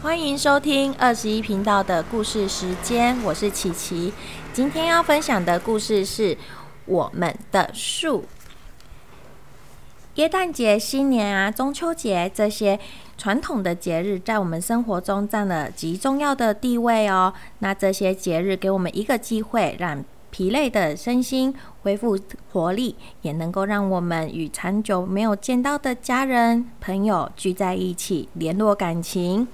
欢迎收听二十一频道的故事时间，我是琪琪。今天要分享的故事是我们的树。耶诞节、新年啊、中秋节这些传统的节日，在我们生活中占了极重要的地位哦。那这些节日给我们一个机会，让疲累的身心恢复活力，也能够让我们与长久没有见到的家人、朋友聚在一起，联络感情。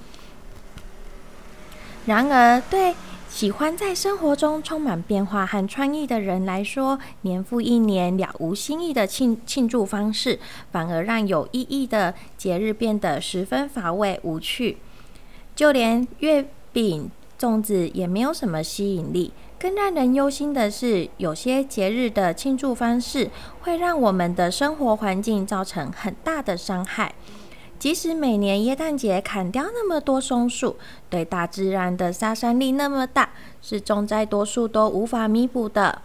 然而，对喜欢在生活中充满变化和创意的人来说，年复一年了无新意的庆庆祝方式，反而让有意义的节日变得十分乏味无趣。就连月饼、粽子也没有什么吸引力。更让人忧心的是，有些节日的庆祝方式会让我们的生活环境造成很大的伤害。即使每年耶诞节砍掉那么多松树，对大自然的杀伤力那么大，是种在多数都无法弥补的。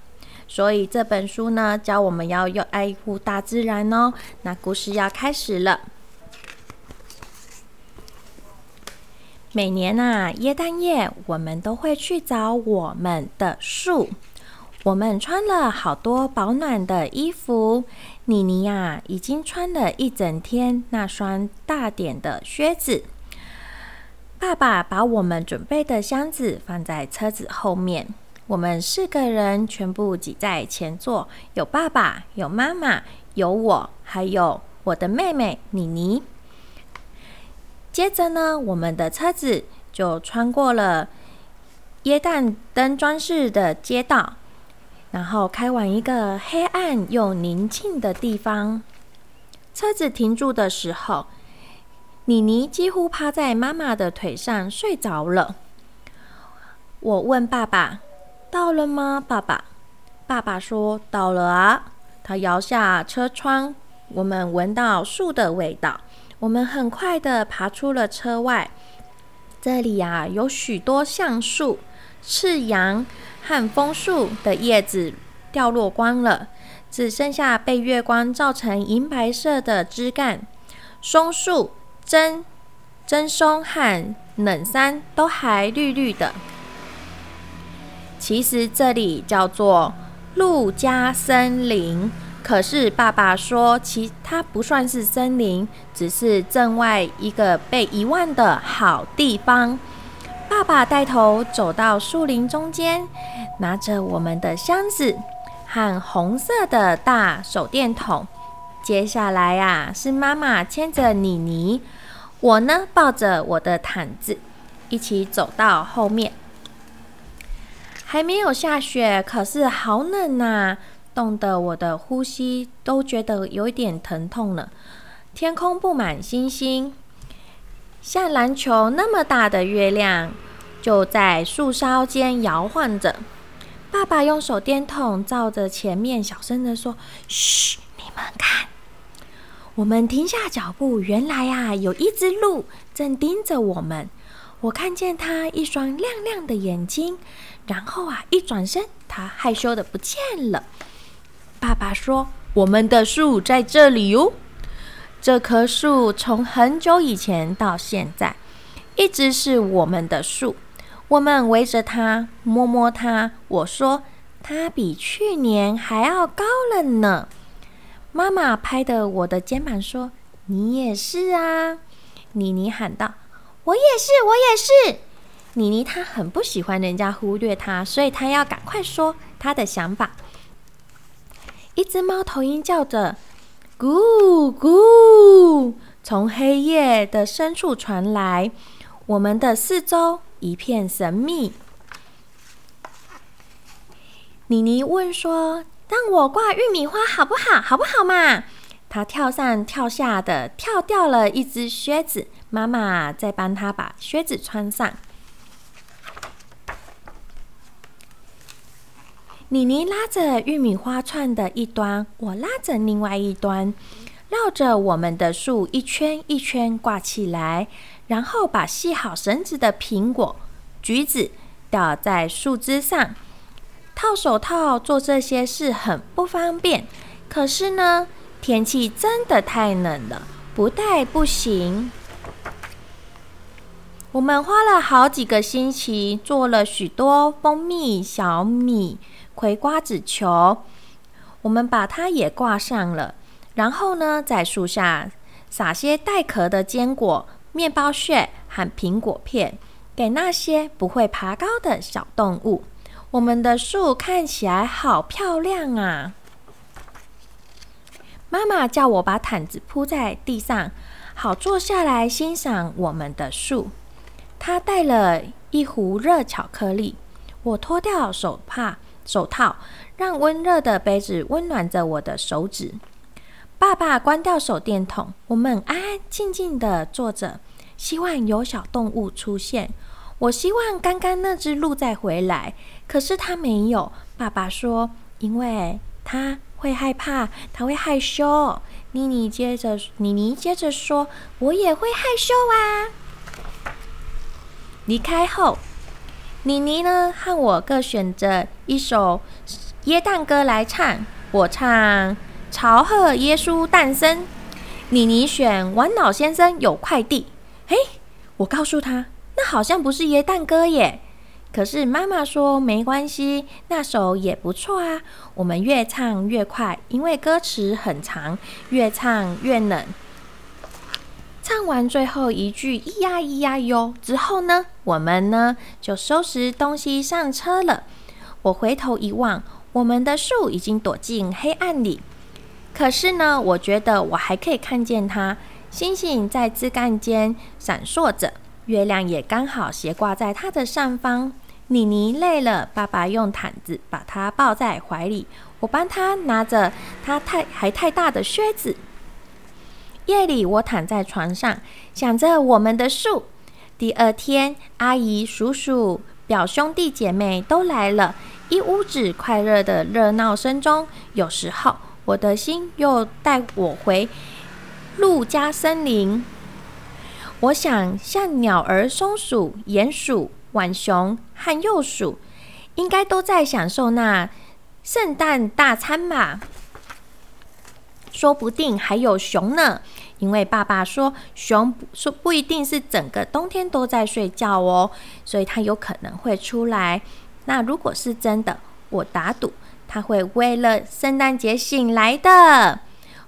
所以这本书呢，教我们要要爱护大自然哦。那故事要开始了。每年啊，耶诞夜，我们都会去找我们的树。我们穿了好多保暖的衣服。妮妮呀，已经穿了一整天那双大点的靴子。爸爸把我们准备的箱子放在车子后面。我们四个人全部挤在前座，有爸爸，有妈妈，有我，还有我的妹妹妮妮。接着呢，我们的车子就穿过了椰蛋灯装饰的街道，然后开往一个黑暗又宁静的地方。车子停住的时候，妮妮几乎趴在妈妈的腿上睡着了。我问爸爸：“到了吗，爸爸？”爸爸说：“到了啊。”他摇下车窗，我们闻到树的味道。我们很快的爬出了车外，这里呀有许多橡树、赤杨和枫树的叶子掉落光了，只剩下被月光照成银白色的枝干。松树、真真松和冷杉都还绿绿的。其实这里叫做陆家森林。可是爸爸说，其它不算是森林，只是镇外一个被遗忘的好地方。爸爸带头走到树林中间，拿着我们的箱子和红色的大手电筒。接下来呀，是妈妈牵着妮妮，我呢抱着我的毯子，一起走到后面。还没有下雪，可是好冷呐！冻得我的呼吸都觉得有一点疼痛了。天空布满星星，像篮球那么大的月亮就在树梢间摇晃着。爸爸用手电筒照着前面，小声的说：“嘘，你们看。”我们停下脚步，原来啊，有一只鹿正盯着我们。我看见它一双亮亮的眼睛，然后啊，一转身，它害羞的不见了。爸爸说：“我们的树在这里哟。这棵树从很久以前到现在，一直是我们的树。我们围着它，摸摸它。我说，它比去年还要高了呢。”妈妈拍的我的肩膀说：“你也是啊。”妮妮喊道：“我也是，我也是。”妮妮她很不喜欢人家忽略她，所以她要赶快说她的想法。一只猫头鹰叫着“咕咕”，从黑夜的深处传来。我们的四周一片神秘。妮妮问说：“让我挂玉米花好不好？好不好嘛？”她跳上跳下的，跳掉了一只靴子。妈妈在帮她把靴子穿上。妮妮拉着玉米花串的一端，我拉着另外一端，绕着我们的树一圈一圈挂起来，然后把系好绳子的苹果、橘子吊在树枝上。套手套做这些事很不方便，可是呢，天气真的太冷了，不戴不行。我们花了好几个星期，做了许多蜂蜜小米葵瓜子球。我们把它也挂上了，然后呢，在树下撒些带壳的坚果、面包屑和苹果片，给那些不会爬高的小动物。我们的树看起来好漂亮啊！妈妈叫我把毯子铺在地上，好坐下来欣赏我们的树。她带了一壶热巧克力，我脱掉手帕、手套。让温热的杯子温暖着我的手指。爸爸关掉手电筒，我们安安静静的坐着，希望有小动物出现。我希望刚刚那只鹿再回来，可是它没有。爸爸说，因为它会害怕，它会害羞。妮妮接着，妮妮接着说，我也会害羞啊。离开后，妮妮呢和我各选择一首。耶诞歌来唱，我唱《朝贺耶稣诞生》。妮妮选玩老先生有快递。嘿，我告诉他，那好像不是耶诞歌耶。可是妈妈说没关系，那首也不错啊。我们越唱越快，因为歌词很长，越唱越冷。唱完最后一句“咿呀咿呀哟”之后呢，我们呢就收拾东西上车了。我回头一望。我们的树已经躲进黑暗里，可是呢，我觉得我还可以看见它。星星在枝干间闪烁着，月亮也刚好斜挂在它的上方。妮妮累了，爸爸用毯子把它抱在怀里，我帮他拿着她太还太大的靴子。夜里，我躺在床上，想着我们的树。第二天，阿姨、叔叔、表兄弟姐妹都来了。一屋子快乐的热闹声中，有时候我的心又带我回陆家森林。我想，像鸟儿、松鼠、鼹鼠、浣熊和幼鼠，应该都在享受那圣诞大餐吧？说不定还有熊呢，因为爸爸说熊说不一定是整个冬天都在睡觉哦，所以它有可能会出来。那如果是真的，我打赌它会为了圣诞节醒来的。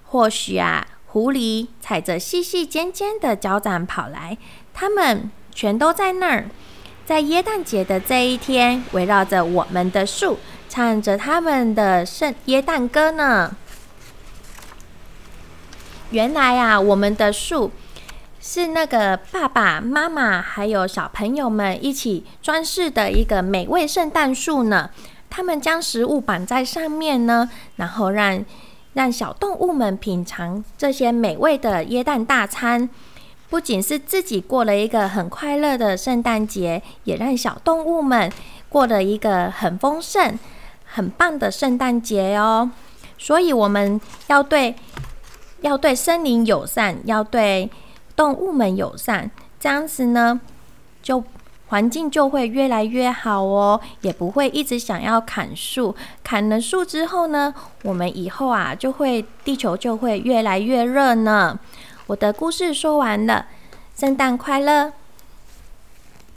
或许啊，狐狸踩着细细尖尖的脚掌跑来，它们全都在那儿，在耶诞节的这一天，围绕着我们的树，唱着他们的圣耶诞歌呢。原来啊，我们的树。是那个爸爸妈妈还有小朋友们一起装饰的一个美味圣诞树呢。他们将食物绑在上面呢，然后让让小动物们品尝这些美味的椰蛋大餐。不仅是自己过了一个很快乐的圣诞节，也让小动物们过了一个很丰盛、很棒的圣诞节哦。所以我们要对要对森林友善，要对。动物们友善，这样子呢，就环境就会越来越好哦，也不会一直想要砍树。砍了树之后呢，我们以后啊，就会地球就会越来越热呢。我的故事说完了，圣诞快乐。